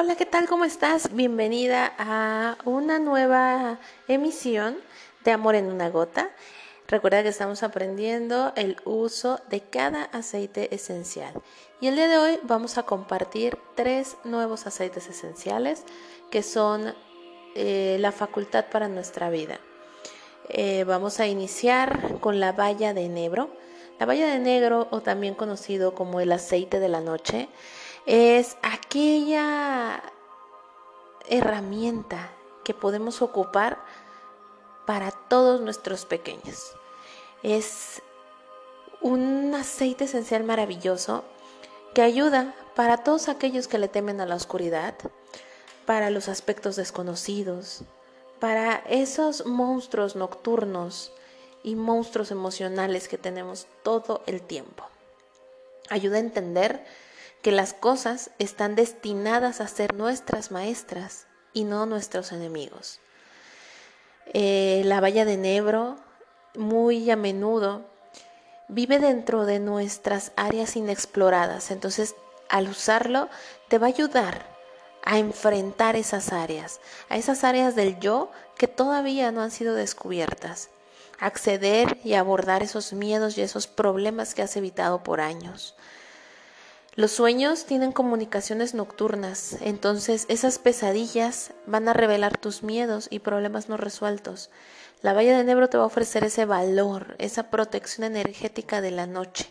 Hola, ¿qué tal? ¿Cómo estás? Bienvenida a una nueva emisión de Amor en una gota. Recuerda que estamos aprendiendo el uso de cada aceite esencial. Y el día de hoy vamos a compartir tres nuevos aceites esenciales que son eh, la facultad para nuestra vida. Eh, vamos a iniciar con la valla de enebro. La valla de negro, o también conocido como el aceite de la noche, es aquella herramienta que podemos ocupar para todos nuestros pequeños. Es un aceite esencial maravilloso que ayuda para todos aquellos que le temen a la oscuridad, para los aspectos desconocidos, para esos monstruos nocturnos y monstruos emocionales que tenemos todo el tiempo. Ayuda a entender que las cosas están destinadas a ser nuestras maestras y no nuestros enemigos. Eh, la valla de Nebro, muy a menudo, vive dentro de nuestras áreas inexploradas. Entonces, al usarlo, te va a ayudar a enfrentar esas áreas, a esas áreas del yo que todavía no han sido descubiertas, acceder y abordar esos miedos y esos problemas que has evitado por años. Los sueños tienen comunicaciones nocturnas, entonces esas pesadillas van a revelar tus miedos y problemas no resueltos. La Valle de Nebro te va a ofrecer ese valor, esa protección energética de la noche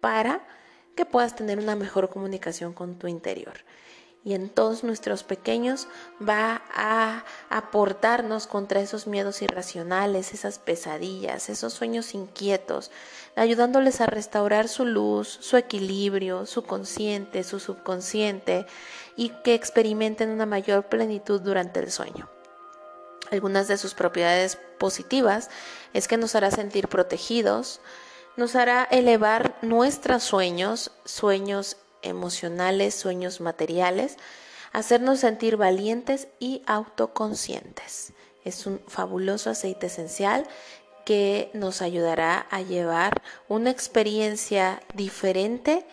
para que puedas tener una mejor comunicación con tu interior y en todos nuestros pequeños va a aportarnos contra esos miedos irracionales, esas pesadillas, esos sueños inquietos, ayudándoles a restaurar su luz, su equilibrio, su consciente, su subconsciente y que experimenten una mayor plenitud durante el sueño. Algunas de sus propiedades positivas es que nos hará sentir protegidos, nos hará elevar nuestros sueños, sueños emocionales, sueños materiales, hacernos sentir valientes y autoconscientes. Es un fabuloso aceite esencial que nos ayudará a llevar una experiencia diferente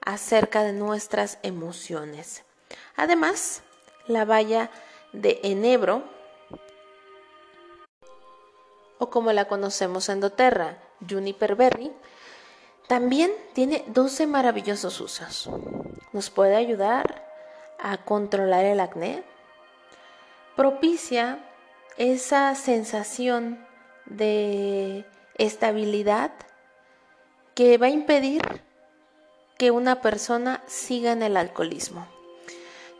acerca de nuestras emociones. Además, la valla de enebro, o como la conocemos en doTERRA, Juniper Berry, también tiene 12 maravillosos usos. Nos puede ayudar a controlar el acné. Propicia esa sensación de estabilidad que va a impedir que una persona siga en el alcoholismo.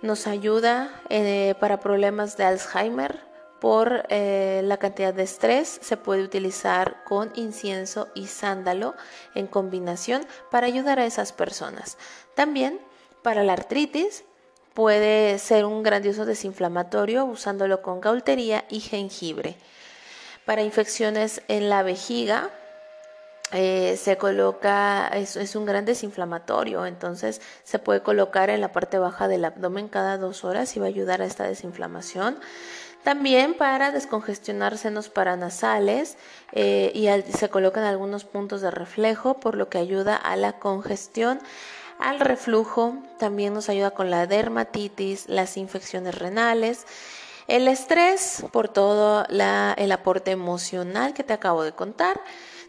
Nos ayuda eh, para problemas de Alzheimer, por eh, la cantidad de estrés se puede utilizar con incienso y sándalo en combinación para ayudar a esas personas. También para la artritis puede ser un grandioso desinflamatorio usándolo con gaultería y jengibre. Para infecciones en la vejiga eh, se coloca, es, es, un gran desinflamatorio, entonces se puede colocar en la parte baja del abdomen cada dos horas y va a ayudar a esta desinflamación. También para descongestionar senos paranasales eh, y se colocan algunos puntos de reflejo, por lo que ayuda a la congestión, al reflujo, también nos ayuda con la dermatitis, las infecciones renales. El estrés por todo el aporte emocional que te acabo de contar.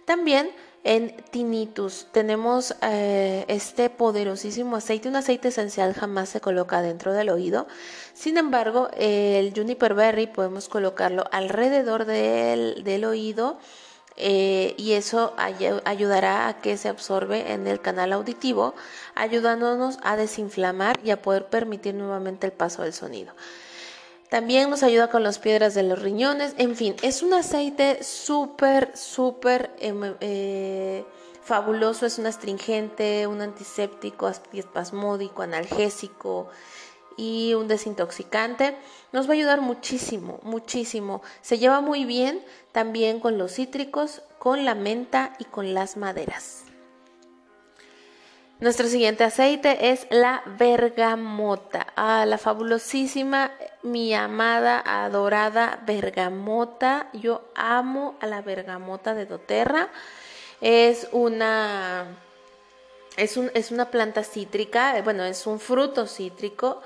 También en tinnitus tenemos eh, este poderosísimo aceite, un aceite esencial jamás se coloca dentro del oído. Sin embargo, el juniper berry podemos colocarlo alrededor del, oído eh, y eso ayudará a que se absorbe en el canal auditivo, ayudándonos a desinflamar y a poder permitir nuevamente el paso del sonido. También nos ayuda con las piedras de los riñones. En fin, es un aceite súper, súper em, eh, fabuloso. Es un astringente, un antiséptico, espasmódico, analgésico y un desintoxicante. Nos va a ayudar muchísimo, muchísimo. Se lleva muy bien también con los cítricos, con la menta y con las maderas. Nuestro siguiente aceite es la bergamota. Ah, la fabulosísima, mi amada, adorada bergamota. Yo amo a la bergamota de doTERRA. Es una, es, un, es una planta cítrica, bueno, es un fruto cítrico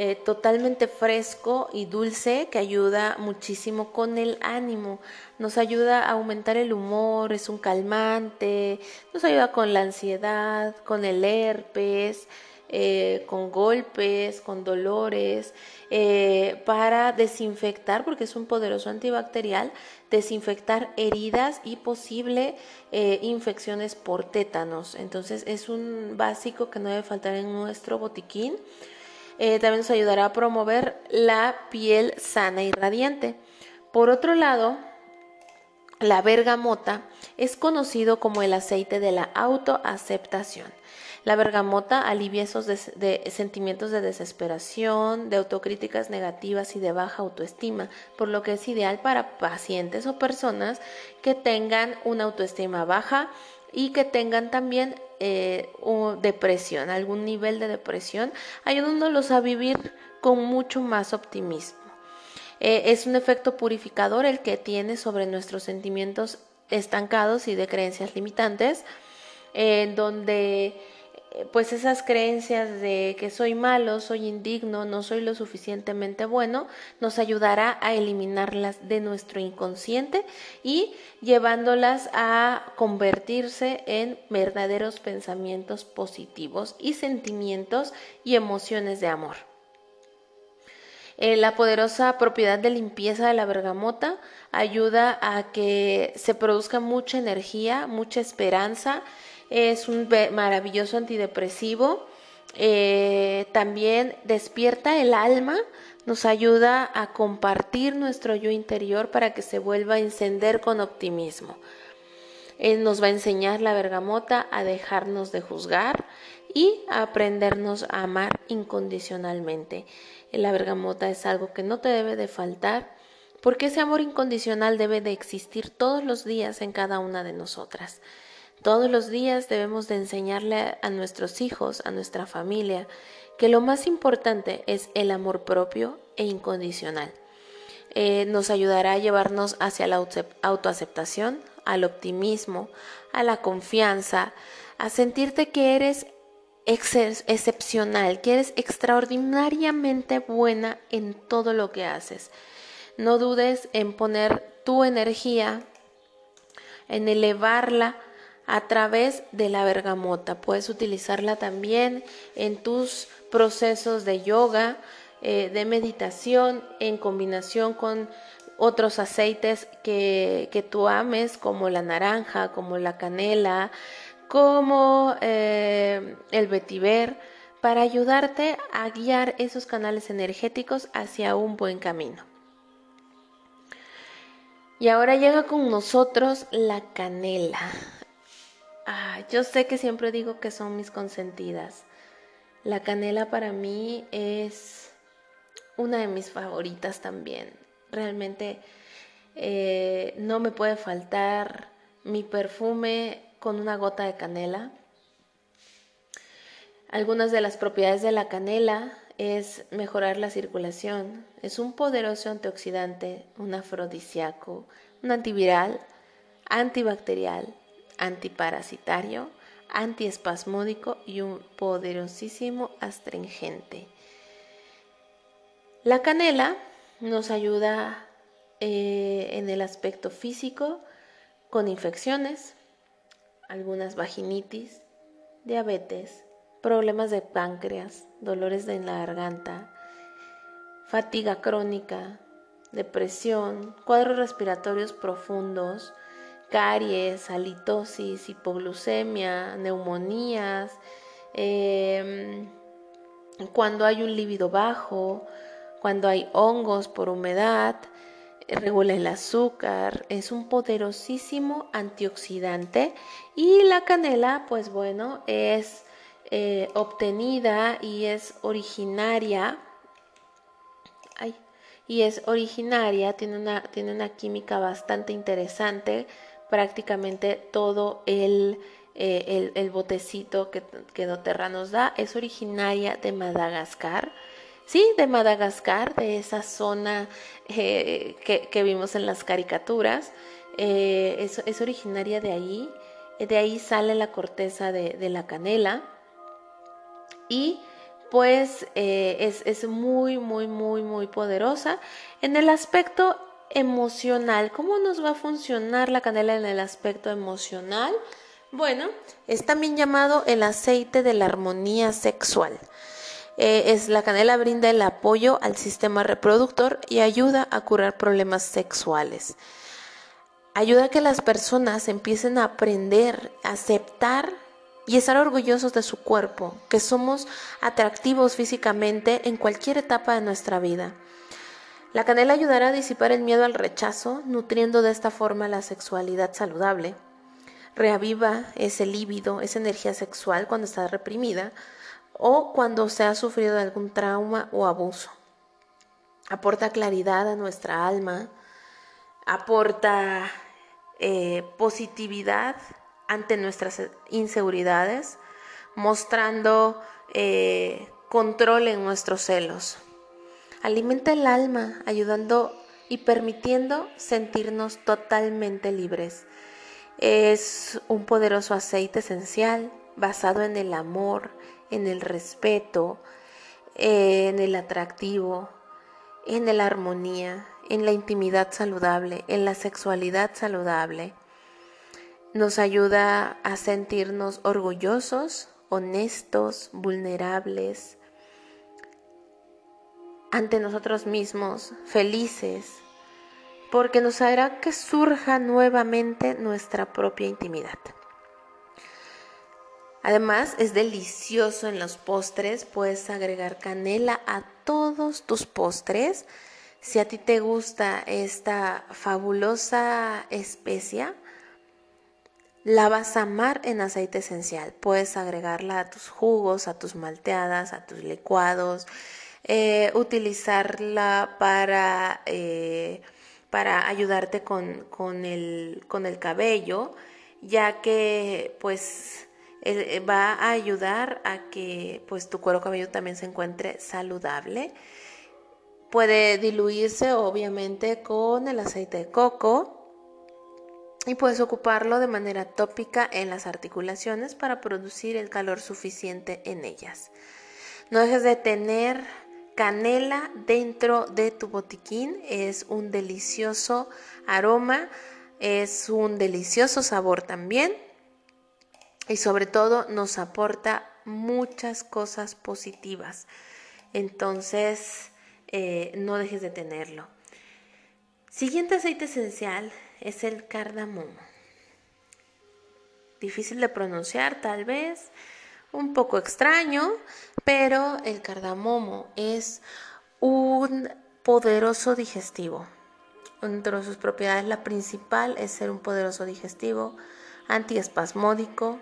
eh, totalmente fresco y dulce que ayuda muchísimo con el ánimo, nos ayuda a aumentar el humor, es un calmante, nos ayuda con la ansiedad, con el herpes, eh, con golpes, con dolores, eh, para desinfectar, porque es un poderoso antibacterial, desinfectar heridas y posible infecciones por tétanos. Entonces es un básico que no debe faltar en nuestro botiquín. Eh, también nos ayudará a promover la piel sana y radiante. Por otro lado, la bergamota es conocido como el aceite de la autoaceptación. La bergamota alivia esos sentimientos de desesperación, de autocríticas negativas y de baja autoestima, por lo que es ideal para pacientes o personas que tengan una autoestima baja y que tengan también eh, depresión, algún nivel de depresión, ayudándolos a vivir con mucho más optimismo. Eh, es un efecto purificador el que tiene sobre nuestros sentimientos estancados y de creencias limitantes, en donde pues esas creencias de que soy malo, soy indigno, no soy lo suficientemente bueno, nos ayudará a eliminarlas de nuestro inconsciente y llevándolas a convertirse en verdaderos pensamientos positivos y sentimientos y emociones de amor. Eh, la poderosa propiedad de limpieza de la bergamota ayuda a que se produzca mucha energía, mucha esperanza, es un maravilloso antidepresivo. Eh, también despierta el alma, nos ayuda a compartir nuestro yo interior para que se vuelva a encender con optimismo. Él nos va a enseñar la bergamota a dejarnos de juzgar y a aprendernos a amar incondicionalmente. La bergamota es algo que no te debe de faltar porque ese amor incondicional debe de existir todos los días en cada una de nosotras. Todos los días debemos de enseñarle a nuestros hijos, a nuestra familia, que lo más importante es el amor propio e incondicional. Eh, nos ayudará a llevarnos hacia la autoaceptación, al optimismo, a la confianza, a sentirte que eres excepcional, que eres extraordinariamente buena en todo lo que haces. No dudes en poner tu energía, en elevarla a través de la bergamota. Puedes utilizarla también en tus procesos de yoga, eh, de meditación, en combinación con otros aceites que, que, tú ames, como la naranja, como la canela, como eh, el vetiver, para ayudarte a guiar esos canales energéticos hacia un buen camino. Y ahora llega con nosotros la canela. Ah, yo sé que siempre digo que son mis consentidas. La canela para mí es una de mis favoritas también. Realmente eh, no me puede faltar mi perfume con una gota de canela. Algunas de las propiedades de la canela es mejorar la circulación, es un poderoso antioxidante, un afrodisíaco, un antiviral, antibacterial, antiparasitario, antiespasmódico y un poderosísimo astringente. La canela nos ayuda eh, en el aspecto físico con infecciones, algunas vaginitis, diabetes, problemas de páncreas, dolores de la garganta, fatiga crónica, depresión, cuadros respiratorios profundos, caries, halitosis, hipoglucemia, neumonías, em, cuando hay un líbido bajo, cuando hay hongos por humedad, regula el azúcar, es un poderosísimo antioxidante y la canela, pues bueno, es eh, obtenida y es originaria y es originaria, tiene una, tiene una química bastante interesante prácticamente todo el, eh, el, botecito que, que doTERRA nos da es originaria de Madagascar. Sí, de Madagascar, de esa zona eh, que, vimos en las caricaturas. Eh, es, originaria de ahí. De ahí sale la corteza de, de la canela. Y pues es, es muy, muy, muy, muy poderosa en el aspecto emocional. ¿Cómo nos va a funcionar la canela en el aspecto emocional? Bueno, es también llamado el aceite de la armonía sexual. Eh, es la canela brinda el apoyo al sistema reproductor y ayuda a curar problemas sexuales. Ayuda a que las personas empiecen a aprender, a aceptar y estar orgullosos de su cuerpo, que somos atractivos físicamente en cualquier etapa de nuestra vida. La canela ayudará a disipar el miedo al rechazo, nutriendo de esta forma la sexualidad saludable. Reaviva ese líbido, esa energía sexual cuando está reprimida o cuando se ha sufrido algún trauma o abuso. Aporta claridad a nuestra alma, aporta eh, positividad ante nuestras inseguridades, mostrando eh, control en nuestros celos. Alimenta el alma, ayudando y permitiendo sentirnos totalmente libres. Es un poderoso aceite esencial basado en el amor, en el respeto, en el atractivo, en la armonía, en la intimidad saludable, en la sexualidad saludable. Nos ayuda a sentirnos orgullosos, honestos, vulnerables ante nosotros mismos, felices, porque nos hará que surja nuevamente nuestra propia intimidad. Además, es delicioso en los postres. Puedes agregar canela a todos tus postres. Si a ti te gusta esta fabulosa especia, la vas a amar en aceite esencial. Puedes agregarla a tus jugos, a tus malteadas, a tus licuados, eh, utilizarla para, eh, para ayudarte con, con, el, con el cabello, ya que pues eh, va a ayudar a que pues tu cuero cabelludo también se encuentre saludable. Puede diluirse obviamente con el aceite de coco y puedes ocuparlo de manera tópica en las articulaciones para producir el calor suficiente en ellas. No dejes de tener canela dentro de tu botiquín, es un delicioso aroma, es un delicioso sabor también y sobre todo nos aporta muchas cosas positivas. Entonces, eh, no dejes de tenerlo. Siguiente aceite esencial es el cardamomo. Difícil de pronunciar tal vez, un poco extraño, pero el cardamomo es un poderoso digestivo. Entre sus propiedades, la principal es ser un poderoso digestivo, antiespasmódico,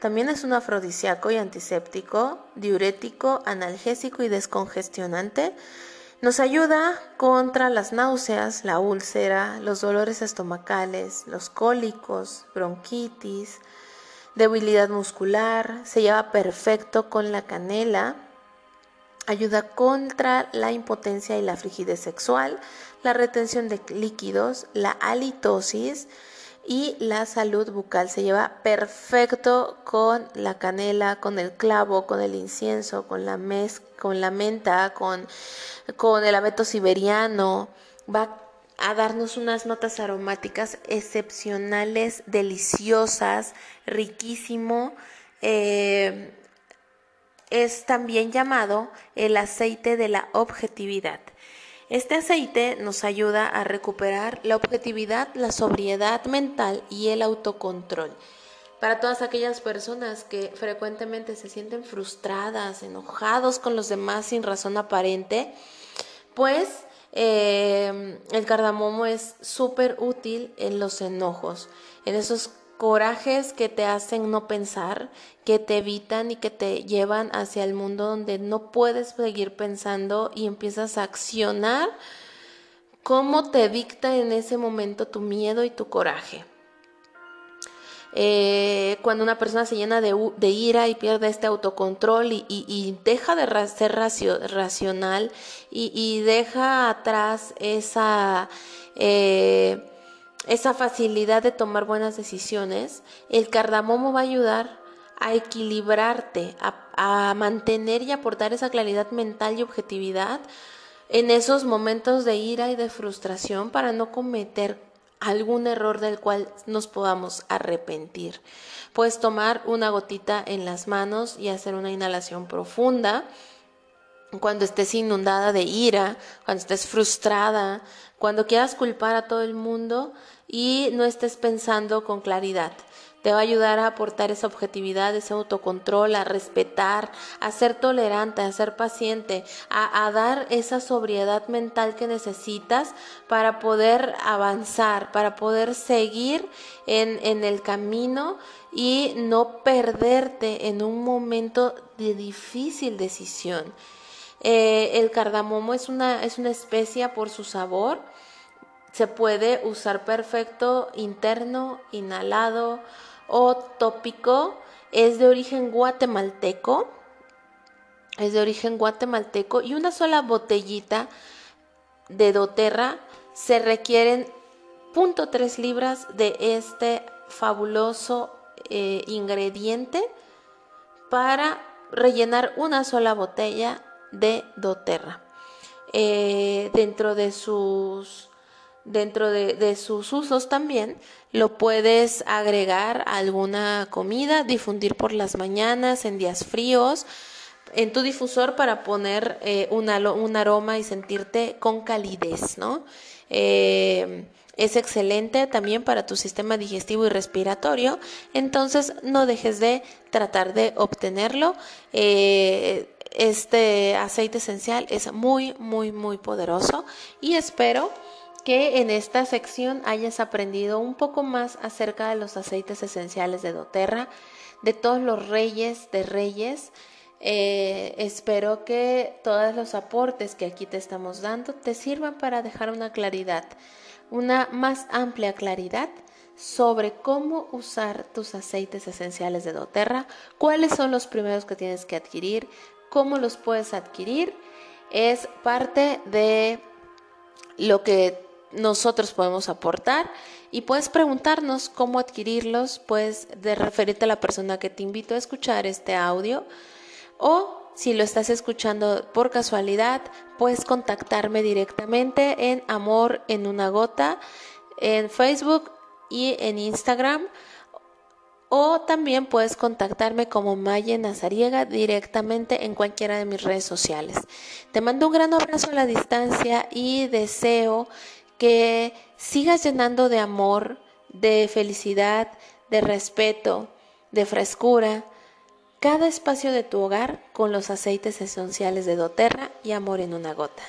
también es un afrodisíaco y antiséptico, diurético, analgésico y descongestionante. Nos ayuda contra las náuseas, la úlcera, los dolores estomacales, los cólicos, bronquitis, debilidad muscular. Se lleva perfecto con la canela. Ayuda contra la impotencia y la frigidez sexual, la retención de líquidos, la halitosis y la salud bucal se lleva perfecto con la canela, con el clavo, con el incienso, con la, con la menta, con, con el abeto siberiano. Va a darnos unas notas aromáticas excepcionales, deliciosas, riquísimo. Eh, es también llamado el aceite de la objetividad. Este aceite nos ayuda a recuperar la objetividad, la sobriedad mental y el autocontrol. Para todas aquellas personas que frecuentemente se sienten frustradas, enojados con los demás sin razón aparente, pues eh, el cardamomo es súper útil en los enojos, en esos corajes que te hacen no pensar, que te evitan y que te llevan hacia el mundo donde no puedes seguir pensando y empiezas a accionar cómo te dicta en ese momento tu miedo y tu coraje. Eh, cuando una persona se llena de, ira y pierde este autocontrol y, deja de ser racional y, deja atrás esa... Eh, esa facilidad de tomar buenas decisiones, el cardamomo va a ayudar a equilibrarte, a, a mantener y aportar esa claridad mental y objetividad en esos momentos de ira y de frustración para no cometer algún error del cual nos podamos arrepentir. Puedes tomar una gotita en las manos y hacer una inhalación profunda cuando estés inundada de ira, cuando estés frustrada, cuando quieras culpar a todo el mundo y no estés pensando con claridad. Te va a ayudar a aportar esa objetividad, ese autocontrol, a respetar, a ser tolerante, a ser paciente, a, dar esa sobriedad mental que necesitas para poder avanzar, para poder seguir en, en el camino y no perderte en un momento de difícil decisión. Eh, el cardamomo es una, es una especia por su sabor. Se puede usar perfecto interno, inhalado o tópico. Es de origen guatemalteco. Es de origen guatemalteco y una sola botellita de doTERRA se requieren 0.3 libras de este fabuloso eh, ingrediente para rellenar una sola botella de doTERRA. Eh, dentro de sus dentro de, sus usos también lo puedes agregar a alguna comida, difundir por las mañanas en días fríos en tu difusor para poner eh, un, aroma y sentirte con calidez, ¿no? Eh, es excelente también para tu sistema digestivo y respiratorio, entonces no dejes de tratar de obtenerlo este aceite esencial es muy, muy, muy poderoso y espero que en esta sección hayas aprendido un poco más acerca de los aceites esenciales de doTERRA, de todos los reyes de reyes. Eh, espero que todos los aportes que aquí te estamos dando te sirvan para dejar una claridad, una más amplia claridad sobre cómo usar tus aceites esenciales de doTERRA, cuáles son los primeros que tienes que adquirir, cómo los puedes adquirir, es parte de lo que nosotros podemos aportar y puedes preguntarnos cómo adquirirlos, puedes de referirte a la persona que te invito a escuchar este audio o si lo estás escuchando por casualidad, puedes contactarme directamente en Amor en una gota en Facebook y en Instagram o también puedes contactarme como Maya Nazariega directamente en cualquiera de mis redes sociales. Te mando un gran abrazo a la distancia y deseo que sigas llenando de amor, de felicidad, de respeto, de frescura cada espacio de tu hogar con los aceites esenciales de doTERRA y amor en una gota.